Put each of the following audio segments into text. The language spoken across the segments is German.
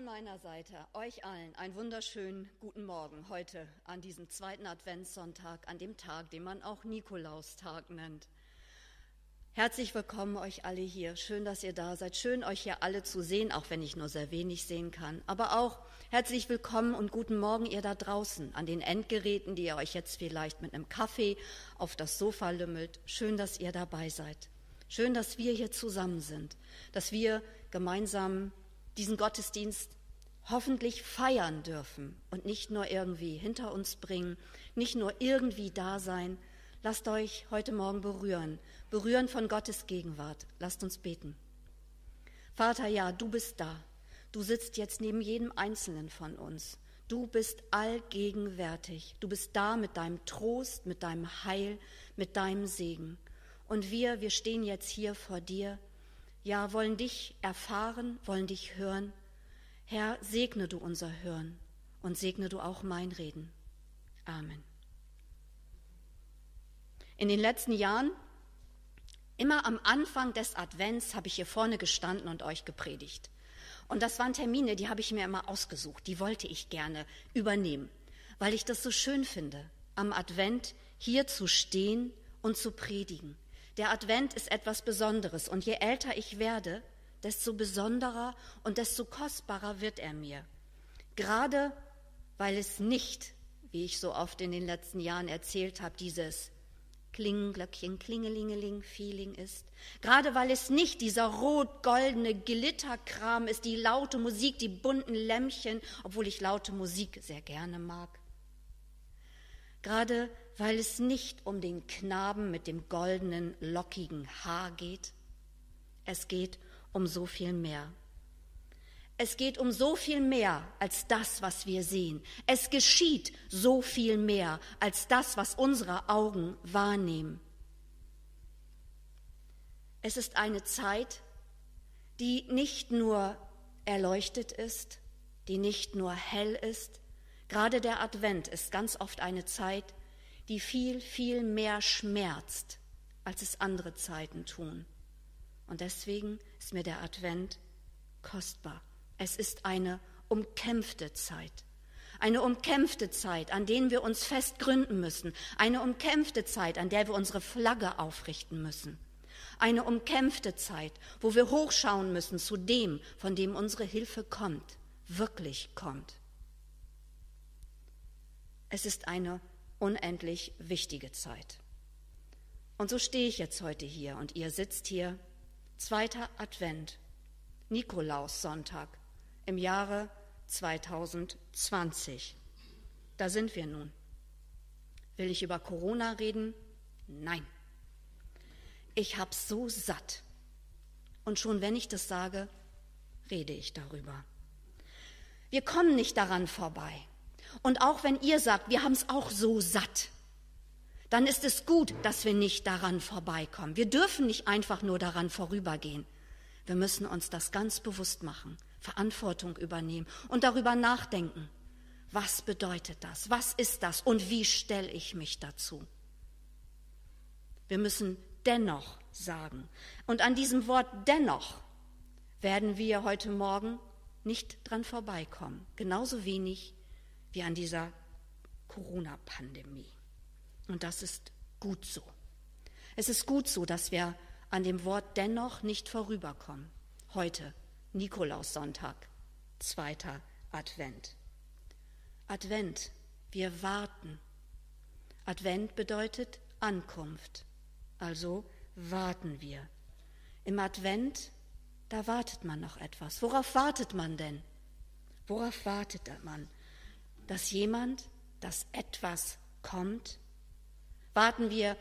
von meiner Seite euch allen einen wunderschönen guten Morgen heute an diesem zweiten Adventssonntag, an dem Tag, den man auch Nikolaustag nennt. Herzlich willkommen euch alle hier. Schön, dass ihr da seid. Schön, euch hier alle zu sehen, auch wenn ich nur sehr wenig sehen kann. Aber auch herzlich willkommen und guten Morgen ihr da draußen an den Endgeräten, die ihr euch jetzt vielleicht mit einem Kaffee auf das Sofa lümmelt. Schön, dass ihr dabei seid. Schön, dass wir hier zusammen sind, dass wir gemeinsam diesen Gottesdienst hoffentlich feiern dürfen und nicht nur irgendwie hinter uns bringen, nicht nur irgendwie da sein. Lasst euch heute Morgen berühren, berühren von Gottes Gegenwart. Lasst uns beten. Vater, ja, du bist da. Du sitzt jetzt neben jedem Einzelnen von uns. Du bist allgegenwärtig. Du bist da mit deinem Trost, mit deinem Heil, mit deinem Segen. Und wir, wir stehen jetzt hier vor dir ja, wollen dich erfahren, wollen dich hören. Herr, segne du unser Hören und segne du auch mein Reden. Amen. In den letzten Jahren, immer am Anfang des Advents, habe ich hier vorne gestanden und euch gepredigt. Und das waren Termine, die habe ich mir immer ausgesucht, die wollte ich gerne übernehmen, weil ich das so schön finde, am Advent hier zu stehen und zu predigen. Der Advent ist etwas Besonderes und je älter ich werde, desto besonderer und desto kostbarer wird er mir. Gerade weil es nicht, wie ich so oft in den letzten Jahren erzählt habe, dieses Klingenglöckchen, Klingelingeling Feeling ist. Gerade weil es nicht dieser rot-goldene Glitterkram ist, die laute Musik, die bunten Lämmchen, obwohl ich laute Musik sehr gerne mag. Gerade weil es nicht um den Knaben mit dem goldenen, lockigen Haar geht. Es geht um so viel mehr. Es geht um so viel mehr als das, was wir sehen. Es geschieht so viel mehr als das, was unsere Augen wahrnehmen. Es ist eine Zeit, die nicht nur erleuchtet ist, die nicht nur hell ist. Gerade der Advent ist ganz oft eine Zeit, die viel, viel mehr schmerzt, als es andere Zeiten tun. Und deswegen ist mir der Advent kostbar. Es ist eine umkämpfte Zeit. Eine umkämpfte Zeit, an denen wir uns fest gründen müssen. Eine umkämpfte Zeit, an der wir unsere Flagge aufrichten müssen. Eine umkämpfte Zeit, wo wir hochschauen müssen zu dem, von dem unsere Hilfe kommt, wirklich kommt. Es ist eine unendlich wichtige Zeit. Und so stehe ich jetzt heute hier und ihr sitzt hier, zweiter Advent, Nikolaussonntag im Jahre 2020. Da sind wir nun. Will ich über Corona reden? Nein. Ich hab's so satt. Und schon wenn ich das sage, rede ich darüber. Wir kommen nicht daran vorbei. Und auch wenn ihr sagt, wir haben es auch so satt, dann ist es gut, dass wir nicht daran vorbeikommen. Wir dürfen nicht einfach nur daran vorübergehen. Wir müssen uns das ganz bewusst machen, Verantwortung übernehmen und darüber nachdenken. Was bedeutet das? Was ist das? Und wie stelle ich mich dazu? Wir müssen dennoch sagen. Und an diesem Wort dennoch werden wir heute Morgen nicht dran vorbeikommen. Genauso wenig wie an dieser Corona-Pandemie. Und das ist gut so. Es ist gut so, dass wir an dem Wort dennoch nicht vorüberkommen. Heute, Nikolaussonntag, zweiter Advent. Advent, wir warten. Advent bedeutet Ankunft, also warten wir. Im Advent, da wartet man noch etwas. Worauf wartet man denn? Worauf wartet man? Dass jemand, dass etwas kommt? Warten wir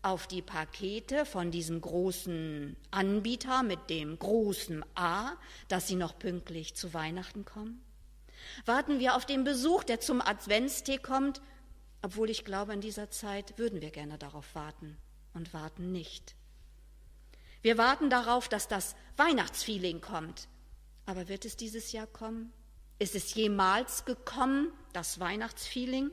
auf die Pakete von diesem großen Anbieter mit dem großen A, dass sie noch pünktlich zu Weihnachten kommen? Warten wir auf den Besuch, der zum Adventstee kommt, obwohl ich glaube, in dieser Zeit würden wir gerne darauf warten und warten nicht. Wir warten darauf, dass das Weihnachtsfeeling kommt. Aber wird es dieses Jahr kommen? Ist es jemals gekommen, das Weihnachtsfeeling?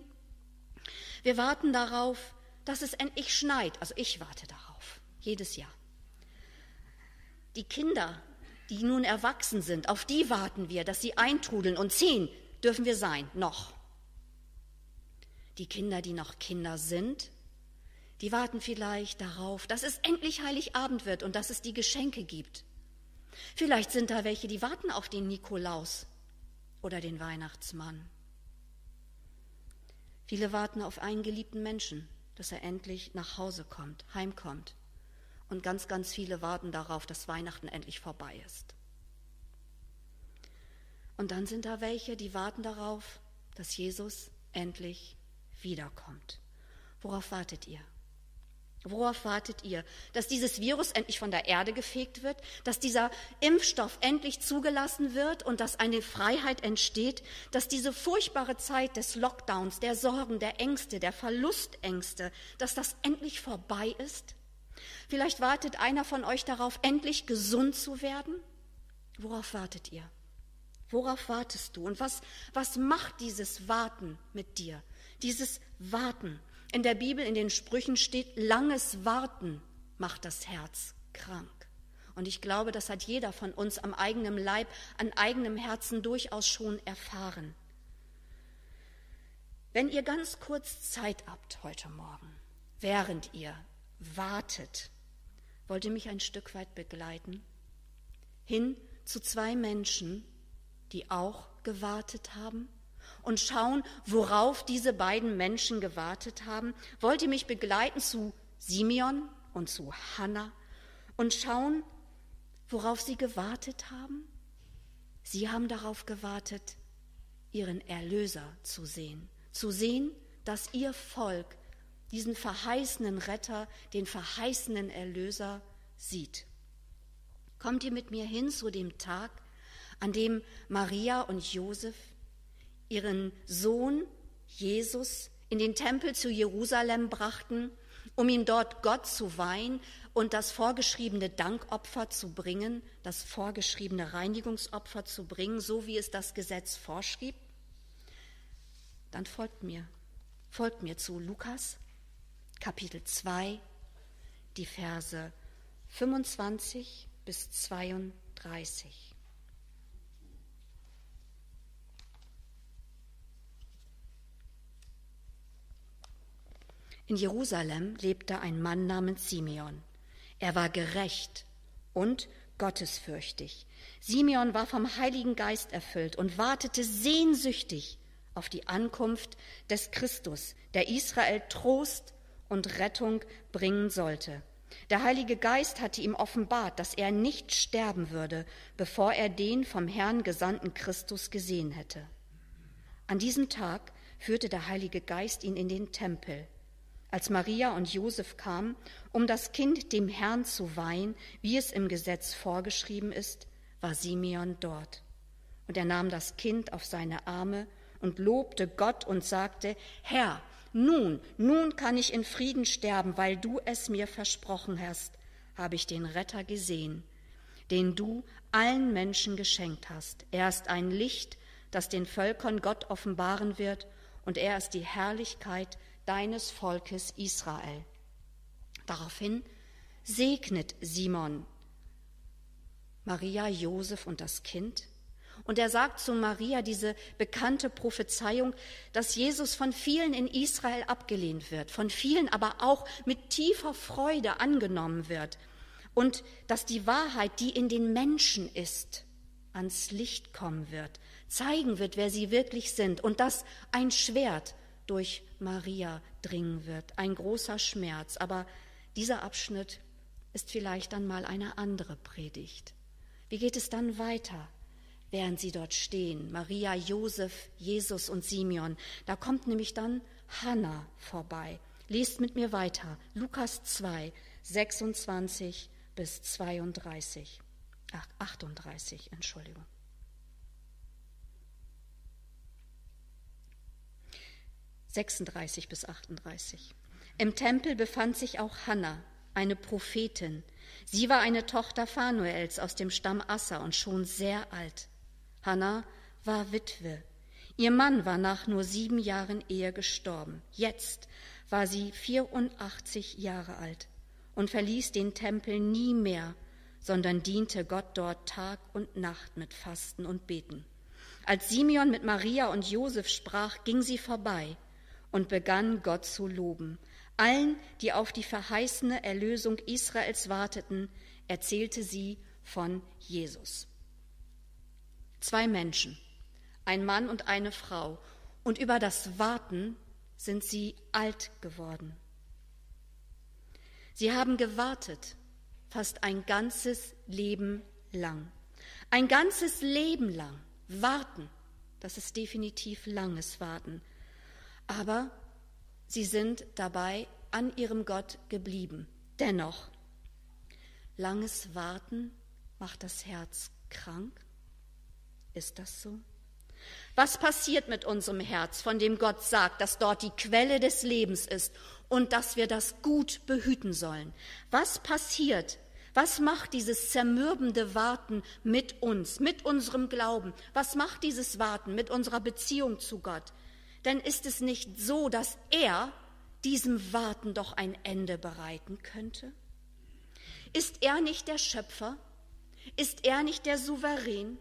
Wir warten darauf, dass es endlich schneit. Also ich warte darauf, jedes Jahr. Die Kinder, die nun erwachsen sind, auf die warten wir, dass sie eintrudeln. Und zehn dürfen wir sein, noch. Die Kinder, die noch Kinder sind, die warten vielleicht darauf, dass es endlich Heiligabend wird und dass es die Geschenke gibt. Vielleicht sind da welche, die warten auf den Nikolaus oder den Weihnachtsmann. Viele warten auf einen geliebten Menschen, dass er endlich nach Hause kommt, heimkommt. Und ganz, ganz viele warten darauf, dass Weihnachten endlich vorbei ist. Und dann sind da welche, die warten darauf, dass Jesus endlich wiederkommt. Worauf wartet ihr? Worauf wartet ihr? Dass dieses Virus endlich von der Erde gefegt wird, dass dieser Impfstoff endlich zugelassen wird und dass eine Freiheit entsteht, dass diese furchtbare Zeit des Lockdowns, der Sorgen, der Ängste, der Verlustängste, dass das endlich vorbei ist? Vielleicht wartet einer von euch darauf, endlich gesund zu werden? Worauf wartet ihr? Worauf wartest du? Und was, was macht dieses Warten mit dir? Dieses Warten. In der Bibel, in den Sprüchen steht, langes Warten macht das Herz krank. Und ich glaube, das hat jeder von uns am eigenen Leib, an eigenem Herzen durchaus schon erfahren. Wenn ihr ganz kurz Zeit habt heute Morgen, während ihr wartet, wollt ihr mich ein Stück weit begleiten? Hin zu zwei Menschen, die auch gewartet haben? Und schauen, worauf diese beiden Menschen gewartet haben? Wollt ihr mich begleiten zu Simeon und zu Hannah und schauen, worauf sie gewartet haben? Sie haben darauf gewartet, ihren Erlöser zu sehen, zu sehen, dass ihr Volk diesen verheißenen Retter, den verheißenen Erlöser sieht. Kommt ihr mit mir hin zu dem Tag, an dem Maria und Josef ihren Sohn Jesus in den Tempel zu Jerusalem brachten, um ihm dort Gott zu weihen und das vorgeschriebene Dankopfer zu bringen, das vorgeschriebene Reinigungsopfer zu bringen, so wie es das Gesetz vorschrieb, dann folgt mir, folgt mir zu Lukas Kapitel 2, die Verse 25 bis 32. In Jerusalem lebte ein Mann namens Simeon. Er war gerecht und gottesfürchtig. Simeon war vom Heiligen Geist erfüllt und wartete sehnsüchtig auf die Ankunft des Christus, der Israel Trost und Rettung bringen sollte. Der Heilige Geist hatte ihm offenbart, dass er nicht sterben würde, bevor er den vom Herrn gesandten Christus gesehen hätte. An diesem Tag führte der Heilige Geist ihn in den Tempel als Maria und Josef kamen, um das Kind dem Herrn zu weihen, wie es im Gesetz vorgeschrieben ist, war Simeon dort. Und er nahm das Kind auf seine Arme und lobte Gott und sagte, Herr, nun, nun kann ich in Frieden sterben, weil du es mir versprochen hast, habe ich den Retter gesehen, den du allen Menschen geschenkt hast. Er ist ein Licht, das den Völkern Gott offenbaren wird, und er ist die Herrlichkeit deines Volkes Israel. Daraufhin segnet Simon Maria, Josef und das Kind. Und er sagt zu Maria diese bekannte Prophezeiung, dass Jesus von vielen in Israel abgelehnt wird, von vielen aber auch mit tiefer Freude angenommen wird und dass die Wahrheit, die in den Menschen ist, ans Licht kommen wird, zeigen wird, wer sie wirklich sind und dass ein Schwert durch Maria dringen wird. Ein großer Schmerz. Aber dieser Abschnitt ist vielleicht dann mal eine andere Predigt. Wie geht es dann weiter? Während sie dort stehen, Maria, Josef, Jesus und Simeon, da kommt nämlich dann Hannah vorbei. Lest mit mir weiter. Lukas 2, 26 bis 32. Ach, 38, Entschuldigung. 36 bis 38. Im Tempel befand sich auch Hannah, eine Prophetin. Sie war eine Tochter Phanuels aus dem Stamm Assa und schon sehr alt. Hannah war Witwe. Ihr Mann war nach nur sieben Jahren Ehe gestorben. Jetzt war sie 84 Jahre alt und verließ den Tempel nie mehr, sondern diente Gott dort Tag und Nacht mit Fasten und Beten. Als Simeon mit Maria und Josef sprach, ging sie vorbei und begann Gott zu loben. Allen, die auf die verheißene Erlösung Israels warteten, erzählte sie von Jesus. Zwei Menschen, ein Mann und eine Frau, und über das Warten sind sie alt geworden. Sie haben gewartet, fast ein ganzes Leben lang. Ein ganzes Leben lang warten, das ist definitiv langes Warten. Aber sie sind dabei an ihrem Gott geblieben. Dennoch, langes Warten macht das Herz krank. Ist das so? Was passiert mit unserem Herz, von dem Gott sagt, dass dort die Quelle des Lebens ist und dass wir das gut behüten sollen? Was passiert? Was macht dieses zermürbende Warten mit uns, mit unserem Glauben? Was macht dieses Warten mit unserer Beziehung zu Gott? Denn ist es nicht so, dass er diesem Warten doch ein Ende bereiten könnte? Ist er nicht der Schöpfer? Ist er nicht der Souverän?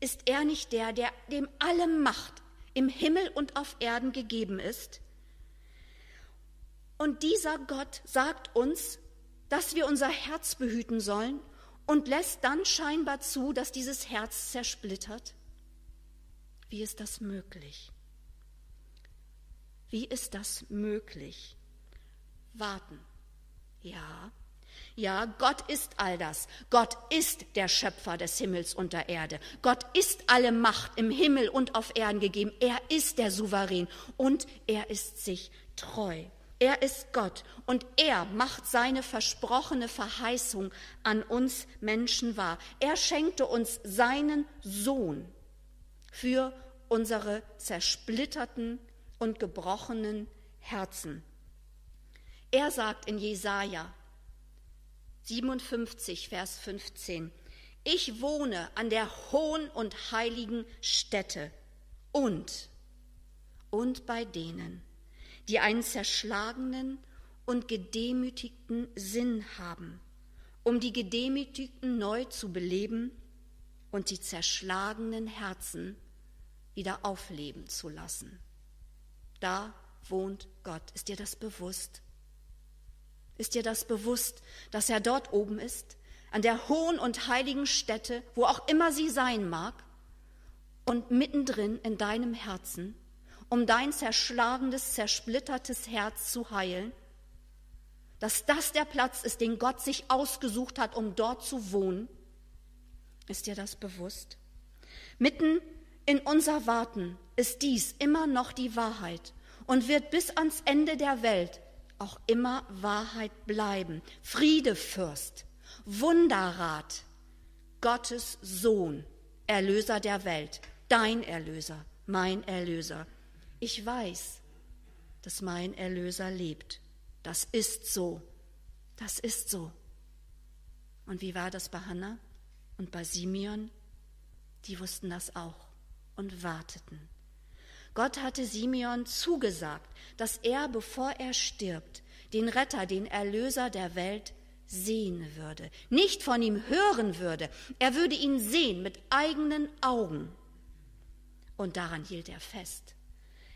Ist er nicht der, der dem alle Macht im Himmel und auf Erden gegeben ist? Und dieser Gott sagt uns, dass wir unser Herz behüten sollen und lässt dann scheinbar zu, dass dieses Herz zersplittert? Wie ist das möglich? Wie ist das möglich? Warten. Ja, ja, Gott ist all das. Gott ist der Schöpfer des Himmels und der Erde. Gott ist alle Macht im Himmel und auf Erden gegeben. Er ist der Souverän und er ist sich treu. Er ist Gott und er macht seine versprochene Verheißung an uns Menschen wahr. Er schenkte uns seinen Sohn für unsere zersplitterten und gebrochenen Herzen. Er sagt in Jesaja 57, Vers 15. Ich wohne an der hohen und heiligen Stätte und, und bei denen, die einen zerschlagenen und gedemütigten Sinn haben, um die Gedemütigten neu zu beleben und die zerschlagenen Herzen wieder aufleben zu lassen. Da wohnt Gott. Ist dir das bewusst? Ist dir das bewusst, dass er dort oben ist, an der hohen und heiligen Stätte, wo auch immer sie sein mag, und mittendrin in deinem Herzen, um dein zerschlagenes, zersplittertes Herz zu heilen? Dass das der Platz ist, den Gott sich ausgesucht hat, um dort zu wohnen? Ist dir das bewusst? Mitten in unser Warten ist dies immer noch die Wahrheit und wird bis ans Ende der Welt auch immer Wahrheit bleiben. Friedefürst, Wunderrat, Gottes Sohn, Erlöser der Welt, dein Erlöser, mein Erlöser. Ich weiß, dass mein Erlöser lebt. Das ist so. Das ist so. Und wie war das bei Hannah und bei Simeon? Die wussten das auch und warteten. Gott hatte Simeon zugesagt, dass er, bevor er stirbt, den Retter, den Erlöser der Welt sehen würde, nicht von ihm hören würde, er würde ihn sehen mit eigenen Augen. Und daran hielt er fest.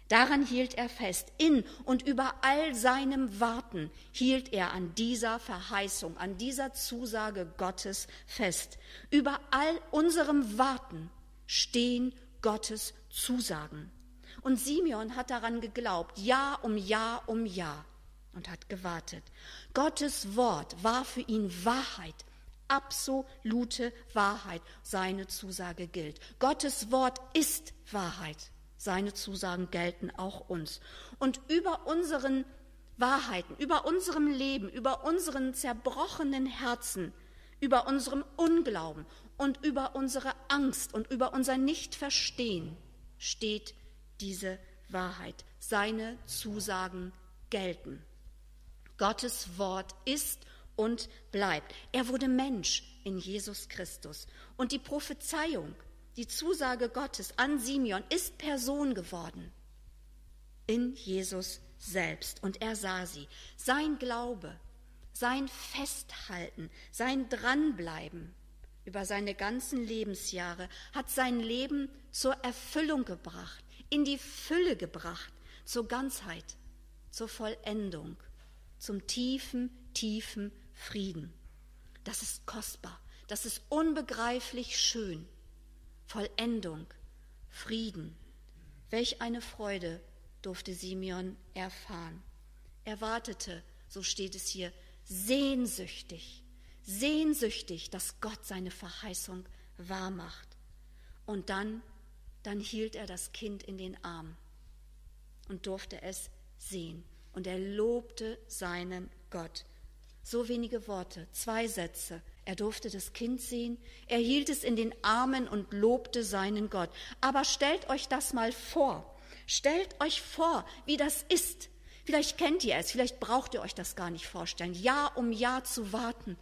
Daran hielt er fest. In und über all seinem Warten hielt er an dieser Verheißung, an dieser Zusage Gottes fest. Über all unserem Warten stehen Gottes Zusagen. Und Simeon hat daran geglaubt, Jahr um Jahr um Jahr und hat gewartet. Gottes Wort war für ihn Wahrheit, absolute Wahrheit. Seine Zusage gilt. Gottes Wort ist Wahrheit. Seine Zusagen gelten auch uns. Und über unseren Wahrheiten, über unserem Leben, über unseren zerbrochenen Herzen, über unserem Unglauben und über unsere Angst und über unser Nichtverstehen steht diese Wahrheit. Seine Zusagen gelten. Gottes Wort ist und bleibt. Er wurde Mensch in Jesus Christus. Und die Prophezeiung, die Zusage Gottes an Simeon ist Person geworden in Jesus selbst. Und er sah sie. Sein Glaube, sein Festhalten, sein Dranbleiben über seine ganzen Lebensjahre hat sein Leben zur Erfüllung gebracht, in die Fülle gebracht, zur Ganzheit, zur Vollendung, zum tiefen, tiefen Frieden. Das ist kostbar, das ist unbegreiflich schön. Vollendung, Frieden. Welch eine Freude durfte Simeon erfahren. Er wartete, so steht es hier, sehnsüchtig, sehnsüchtig, dass Gott seine Verheißung wahrmacht. Und dann, dann hielt er das Kind in den Arm und durfte es sehen. Und er lobte seinen Gott. So wenige Worte, zwei Sätze. Er durfte das Kind sehen, er hielt es in den Armen und lobte seinen Gott. Aber stellt euch das mal vor. Stellt euch vor, wie das ist. Vielleicht kennt ihr es, vielleicht braucht ihr euch das gar nicht vorstellen. Jahr um Jahr zu warten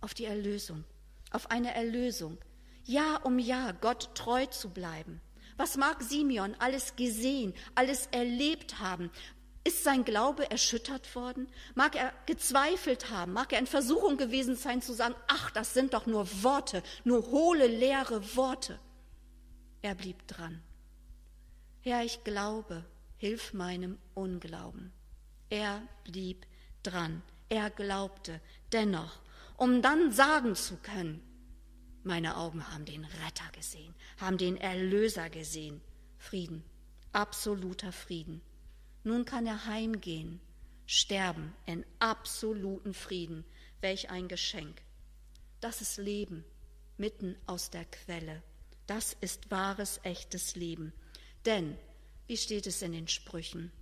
auf die Erlösung, auf eine Erlösung. Jahr um Jahr Gott treu zu bleiben. Was mag Simeon alles gesehen, alles erlebt haben? Ist sein Glaube erschüttert worden? Mag er gezweifelt haben? Mag er in Versuchung gewesen sein zu sagen, ach, das sind doch nur Worte, nur hohle, leere Worte? Er blieb dran. Herr, ich glaube, hilf meinem Unglauben. Er blieb dran. Er glaubte dennoch um dann sagen zu können, meine Augen haben den Retter gesehen, haben den Erlöser gesehen. Frieden, absoluter Frieden. Nun kann er heimgehen, sterben in absoluten Frieden. Welch ein Geschenk. Das ist Leben mitten aus der Quelle. Das ist wahres, echtes Leben. Denn, wie steht es in den Sprüchen,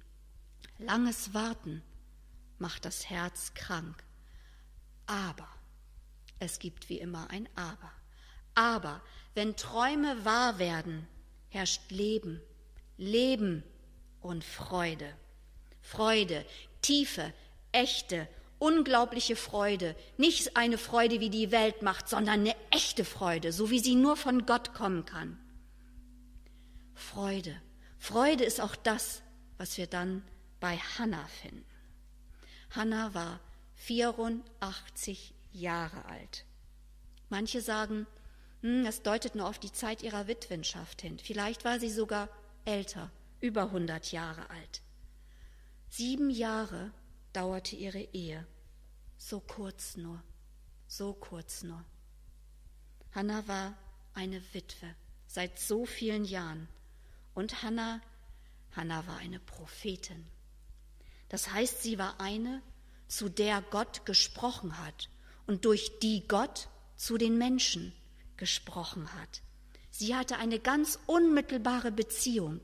langes Warten macht das Herz krank. Aber es gibt wie immer ein Aber. Aber wenn Träume wahr werden, herrscht Leben, Leben und Freude. Freude, tiefe, echte, unglaubliche Freude. Nicht eine Freude, wie die Welt macht, sondern eine echte Freude, so wie sie nur von Gott kommen kann. Freude. Freude ist auch das, was wir dann bei Hannah finden. Hannah war 84 Jahre alt. Manche sagen, hm, das deutet nur auf die Zeit ihrer Witwenschaft hin. Vielleicht war sie sogar älter, über 100 Jahre alt. Sieben Jahre dauerte ihre Ehe. So kurz nur, so kurz nur. Hannah war eine Witwe seit so vielen Jahren. Und Hannah, Hannah war eine Prophetin. Das heißt, sie war eine, zu der Gott gesprochen hat und durch die Gott zu den Menschen gesprochen hat. Sie hatte eine ganz unmittelbare Beziehung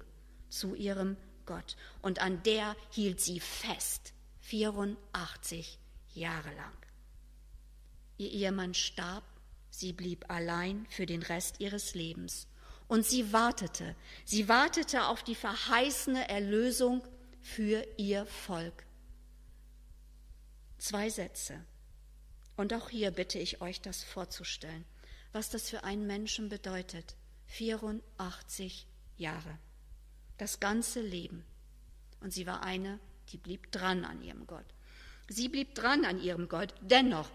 zu ihrem Gott und an der hielt sie fest, 84 Jahre lang. Ihr Ehemann starb, sie blieb allein für den Rest ihres Lebens und sie wartete, sie wartete auf die verheißene Erlösung für ihr Volk. Zwei Sätze. Und auch hier bitte ich euch, das vorzustellen, was das für einen Menschen bedeutet. 84 Jahre. Das ganze Leben. Und sie war eine, die blieb dran an ihrem Gott. Sie blieb dran an ihrem Gott. Dennoch,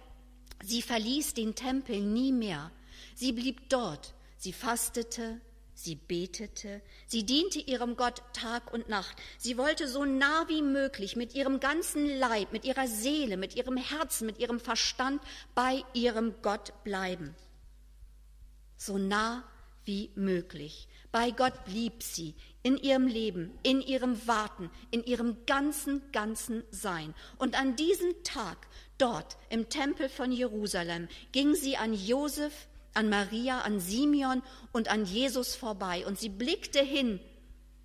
sie verließ den Tempel nie mehr. Sie blieb dort. Sie fastete, Sie betete, sie diente ihrem Gott Tag und Nacht. Sie wollte so nah wie möglich mit ihrem ganzen Leib, mit ihrer Seele, mit ihrem Herzen, mit ihrem Verstand bei ihrem Gott bleiben. So nah wie möglich. Bei Gott blieb sie in ihrem Leben, in ihrem Warten, in ihrem ganzen, ganzen Sein. Und an diesem Tag, dort im Tempel von Jerusalem, ging sie an Josef, an Maria, an Simeon und an Jesus vorbei. Und sie blickte hin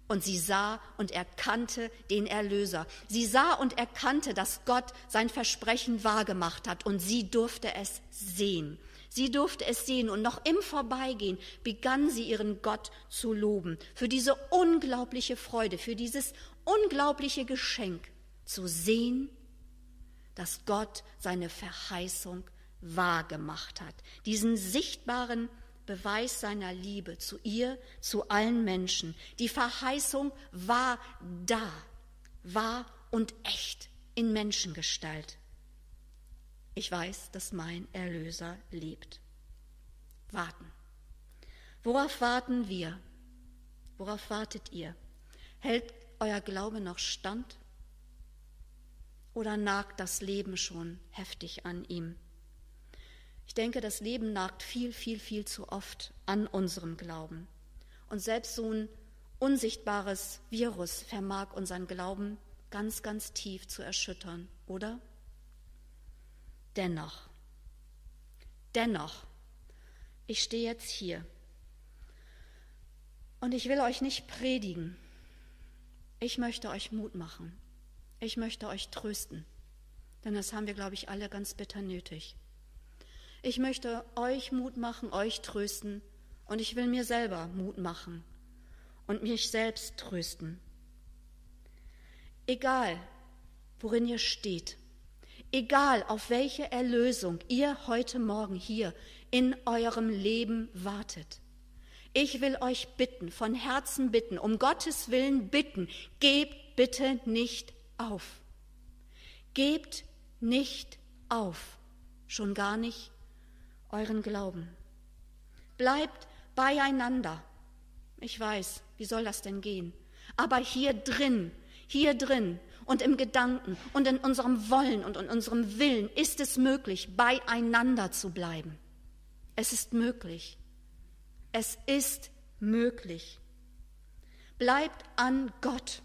und sie sah und erkannte den Erlöser. Sie sah und erkannte, dass Gott sein Versprechen wahrgemacht hat und sie durfte es sehen. Sie durfte es sehen und noch im Vorbeigehen begann sie ihren Gott zu loben für diese unglaubliche Freude, für dieses unglaubliche Geschenk zu sehen, dass Gott seine Verheißung wahr gemacht hat. Diesen sichtbaren Beweis seiner Liebe zu ihr, zu allen Menschen. Die Verheißung war da, war und echt in Menschengestalt. Ich weiß, dass mein Erlöser lebt. Warten. Worauf warten wir? Worauf wartet ihr? Hält euer Glaube noch stand? Oder nagt das Leben schon heftig an ihm? Ich denke, das Leben nagt viel, viel, viel zu oft an unserem Glauben. Und selbst so ein unsichtbares Virus vermag unseren Glauben ganz, ganz tief zu erschüttern, oder? Dennoch, dennoch, ich stehe jetzt hier und ich will euch nicht predigen. Ich möchte euch Mut machen. Ich möchte euch trösten. Denn das haben wir, glaube ich, alle ganz bitter nötig. Ich möchte euch Mut machen, euch trösten. Und ich will mir selber Mut machen und mich selbst trösten. Egal, worin ihr steht, egal auf welche Erlösung ihr heute Morgen hier in eurem Leben wartet, ich will euch bitten, von Herzen bitten, um Gottes Willen bitten, gebt bitte nicht auf. Gebt nicht auf, schon gar nicht euren Glauben. Bleibt beieinander. Ich weiß, wie soll das denn gehen? Aber hier drin, hier drin und im Gedanken und in unserem Wollen und in unserem Willen ist es möglich, beieinander zu bleiben. Es ist möglich. Es ist möglich. Bleibt an Gott.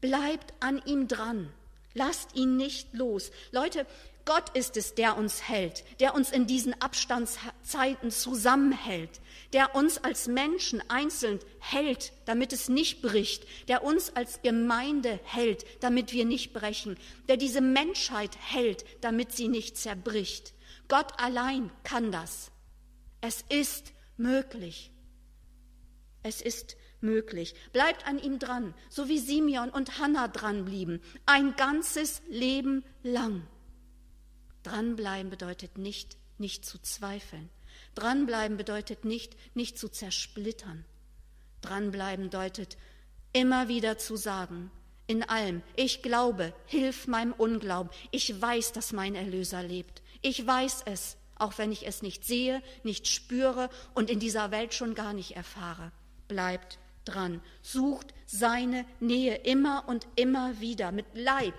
Bleibt an ihm dran. Lasst ihn nicht los. Leute, Gott ist es, der uns hält, der uns in diesen Abstandszeiten zusammenhält, der uns als Menschen einzeln hält, damit es nicht bricht, der uns als Gemeinde hält, damit wir nicht brechen, der diese Menschheit hält, damit sie nicht zerbricht. Gott allein kann das. Es ist möglich. Es ist möglich. Bleibt an ihm dran, so wie Simeon und Hannah dran blieben, ein ganzes Leben lang. Dranbleiben bedeutet nicht, nicht zu zweifeln. Dranbleiben bedeutet nicht, nicht zu zersplittern. Dranbleiben bedeutet, immer wieder zu sagen, in allem, ich glaube, hilf meinem Unglauben. Ich weiß, dass mein Erlöser lebt. Ich weiß es auch wenn ich es nicht sehe, nicht spüre und in dieser Welt schon gar nicht erfahre. Bleibt dran, sucht seine Nähe immer und immer wieder mit Leib,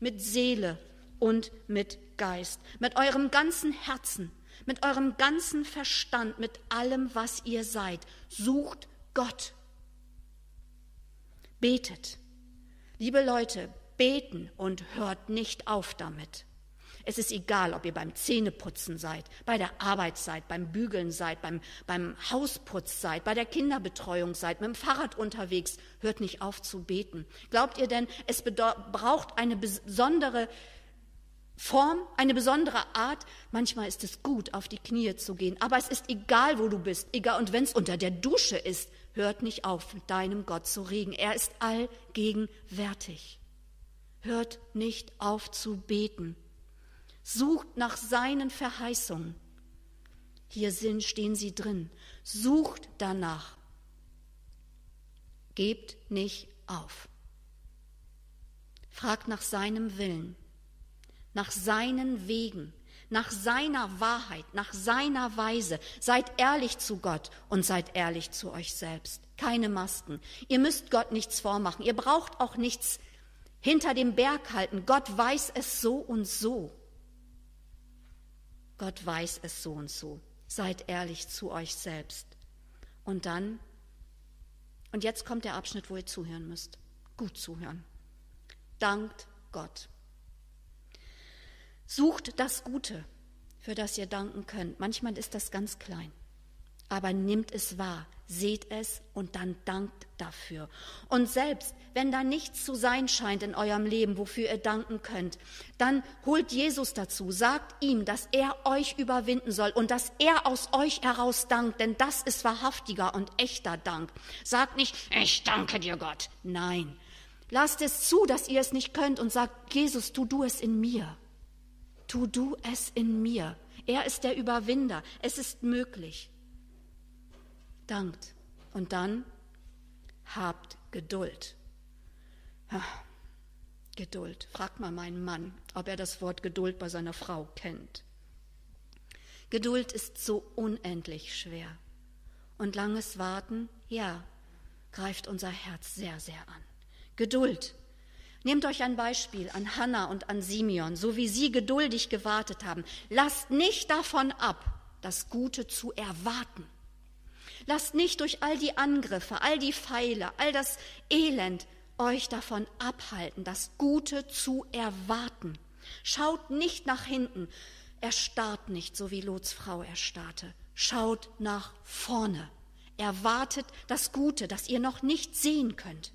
mit Seele und mit Geist, mit eurem ganzen Herzen, mit eurem ganzen Verstand, mit allem, was ihr seid. Sucht Gott. Betet. Liebe Leute, beten und hört nicht auf damit. Es ist egal, ob ihr beim Zähneputzen seid, bei der Arbeit seid, beim Bügeln seid, beim, beim Hausputz seid, bei der Kinderbetreuung seid, mit dem Fahrrad unterwegs. Hört nicht auf zu beten. Glaubt ihr denn, es braucht eine besondere Form, eine besondere Art. Manchmal ist es gut, auf die Knie zu gehen, aber es ist egal, wo du bist, egal, und wenn es unter der Dusche ist, hört nicht auf, mit deinem Gott zu reden. Er ist allgegenwärtig. Hört nicht auf zu beten. Sucht nach seinen Verheißungen. Hier sind, stehen sie drin. Sucht danach. Gebt nicht auf. Fragt nach seinem Willen, nach seinen Wegen, nach seiner Wahrheit, nach seiner Weise. Seid ehrlich zu Gott und seid ehrlich zu euch selbst. Keine Masken. Ihr müsst Gott nichts vormachen. Ihr braucht auch nichts hinter dem Berg halten. Gott weiß es so und so. Gott weiß es so und so. Seid ehrlich zu euch selbst. Und dann, und jetzt kommt der Abschnitt, wo ihr zuhören müsst. Gut zuhören. Dankt Gott. Sucht das Gute, für das ihr danken könnt. Manchmal ist das ganz klein aber nimmt es wahr, seht es und dann dankt dafür. Und selbst wenn da nichts zu sein scheint in eurem Leben, wofür ihr danken könnt, dann holt Jesus dazu, sagt ihm, dass er euch überwinden soll und dass er aus euch heraus dankt, denn das ist wahrhaftiger und echter Dank. Sagt nicht, ich danke dir Gott. Nein, lasst es zu, dass ihr es nicht könnt und sagt, Jesus, tu du es in mir. Tu du es in mir. Er ist der Überwinder. Es ist möglich dankt und dann habt Geduld. Geduld. Fragt mal meinen Mann, ob er das Wort Geduld bei seiner Frau kennt. Geduld ist so unendlich schwer. Und langes Warten, ja, greift unser Herz sehr, sehr an. Geduld. Nehmt euch ein Beispiel an Hannah und an Simeon, so wie sie geduldig gewartet haben. Lasst nicht davon ab, das Gute zu erwarten. Lasst nicht durch all die Angriffe, all die Pfeile, all das Elend euch davon abhalten, das Gute zu erwarten. Schaut nicht nach hinten, erstarrt nicht, so wie Lots Frau erstarrte. Schaut nach vorne. Erwartet das Gute, das ihr noch nicht sehen könnt.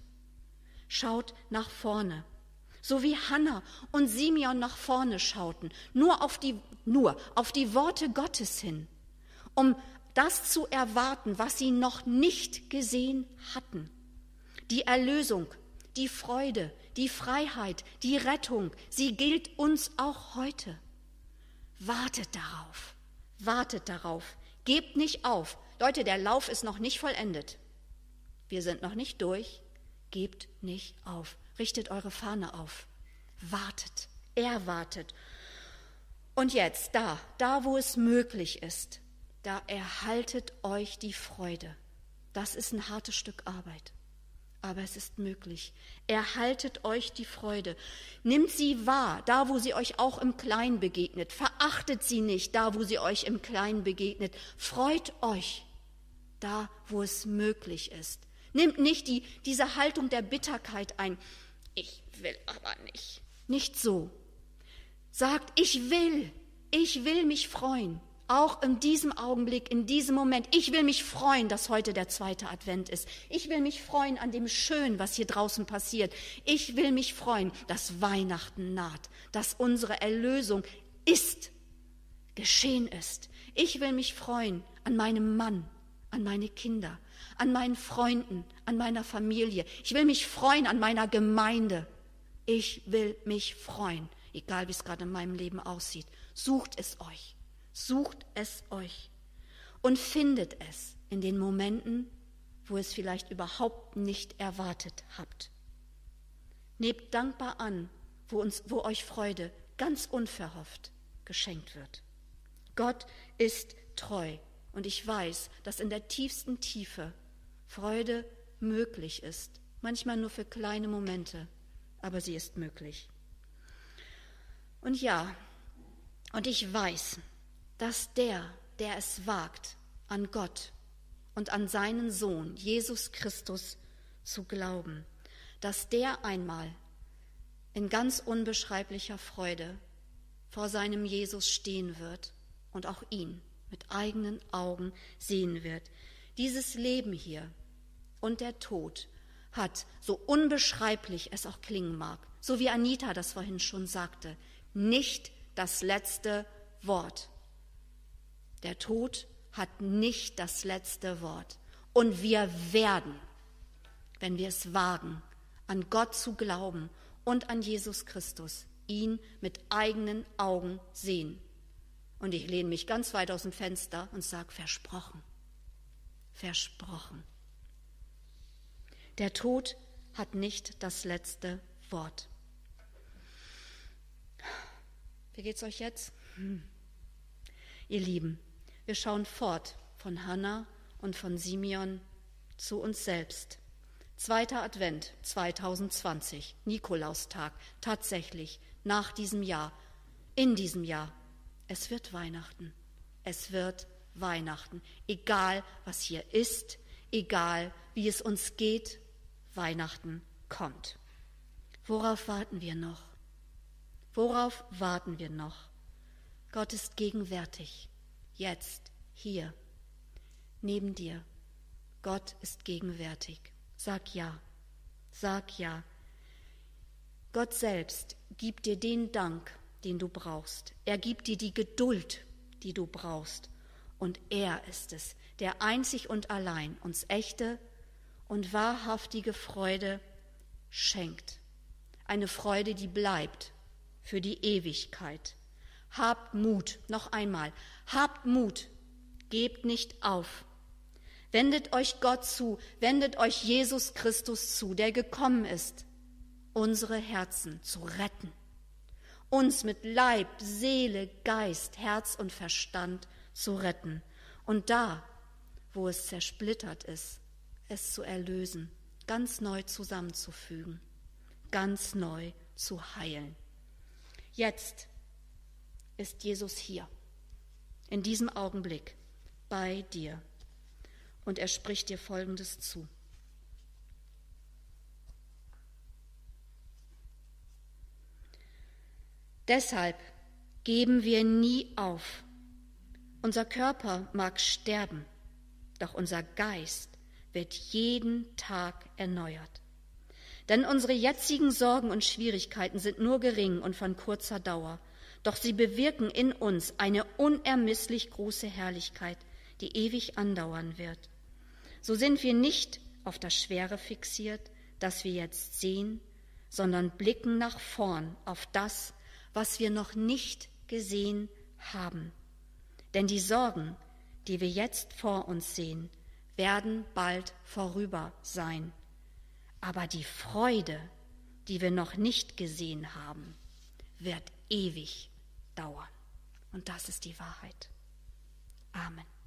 Schaut nach vorne. So wie Hannah und Simeon nach vorne schauten, nur auf die, nur auf die Worte Gottes hin, um das zu erwarten, was sie noch nicht gesehen hatten. Die Erlösung, die Freude, die Freiheit, die Rettung, sie gilt uns auch heute. Wartet darauf, wartet darauf, gebt nicht auf. Leute, der Lauf ist noch nicht vollendet. Wir sind noch nicht durch. Gebt nicht auf. Richtet eure Fahne auf. Wartet. Er wartet. Und jetzt, da, da, wo es möglich ist, da erhaltet euch die Freude. Das ist ein hartes Stück Arbeit aber es ist möglich. Erhaltet euch die Freude. Nimmt sie wahr, da wo sie euch auch im Kleinen begegnet. Verachtet sie nicht, da wo sie euch im Kleinen begegnet. Freut euch, da wo es möglich ist. Nimmt nicht die, diese Haltung der Bitterkeit ein. Ich will aber nicht. Nicht so. Sagt, ich will, ich will mich freuen auch in diesem Augenblick, in diesem Moment. Ich will mich freuen, dass heute der zweite Advent ist. Ich will mich freuen an dem Schön, was hier draußen passiert. Ich will mich freuen, dass Weihnachten naht, dass unsere Erlösung ist, geschehen ist. Ich will mich freuen an meinem Mann, an meine Kinder, an meinen Freunden, an meiner Familie. Ich will mich freuen an meiner Gemeinde. Ich will mich freuen, egal wie es gerade in meinem Leben aussieht. Sucht es euch. Sucht es euch und findet es in den Momenten, wo es vielleicht überhaupt nicht erwartet habt. Nehmt dankbar an, wo, uns, wo euch Freude ganz unverhofft geschenkt wird. Gott ist treu und ich weiß, dass in der tiefsten Tiefe Freude möglich ist, manchmal nur für kleine Momente, aber sie ist möglich. Und ja, und ich weiß, dass der, der es wagt, an Gott und an seinen Sohn Jesus Christus zu glauben, dass der einmal in ganz unbeschreiblicher Freude vor seinem Jesus stehen wird und auch ihn mit eigenen Augen sehen wird. Dieses Leben hier und der Tod hat, so unbeschreiblich es auch klingen mag, so wie Anita das vorhin schon sagte, nicht das letzte Wort. Der Tod hat nicht das letzte Wort. Und wir werden, wenn wir es wagen, an Gott zu glauben und an Jesus Christus, ihn mit eigenen Augen sehen. Und ich lehne mich ganz weit aus dem Fenster und sage, versprochen, versprochen. Der Tod hat nicht das letzte Wort. Wie geht's euch jetzt? Hm. Ihr Lieben, wir schauen fort von Hannah und von Simeon zu uns selbst. Zweiter Advent 2020, Nikolaustag, tatsächlich nach diesem Jahr, in diesem Jahr. Es wird Weihnachten. Es wird Weihnachten. Egal, was hier ist, egal, wie es uns geht, Weihnachten kommt. Worauf warten wir noch? Worauf warten wir noch? Gott ist gegenwärtig jetzt, hier, neben dir. Gott ist gegenwärtig. Sag ja, sag ja. Gott selbst gibt dir den Dank, den du brauchst. Er gibt dir die Geduld, die du brauchst. Und er ist es, der einzig und allein uns echte und wahrhaftige Freude schenkt. Eine Freude, die bleibt für die Ewigkeit. Habt Mut, noch einmal, habt Mut, gebt nicht auf. Wendet euch Gott zu, wendet euch Jesus Christus zu, der gekommen ist, unsere Herzen zu retten, uns mit Leib, Seele, Geist, Herz und Verstand zu retten und da, wo es zersplittert ist, es zu erlösen, ganz neu zusammenzufügen, ganz neu zu heilen. Jetzt ist Jesus hier, in diesem Augenblick, bei dir. Und er spricht dir Folgendes zu. Deshalb geben wir nie auf. Unser Körper mag sterben, doch unser Geist wird jeden Tag erneuert. Denn unsere jetzigen Sorgen und Schwierigkeiten sind nur gering und von kurzer Dauer, doch sie bewirken in uns eine unermesslich große Herrlichkeit, die ewig andauern wird. So sind wir nicht auf das Schwere fixiert, das wir jetzt sehen, sondern blicken nach vorn auf das, was wir noch nicht gesehen haben. Denn die Sorgen, die wir jetzt vor uns sehen, werden bald vorüber sein. Aber die Freude, die wir noch nicht gesehen haben, wird ewig dauern. Und das ist die Wahrheit. Amen.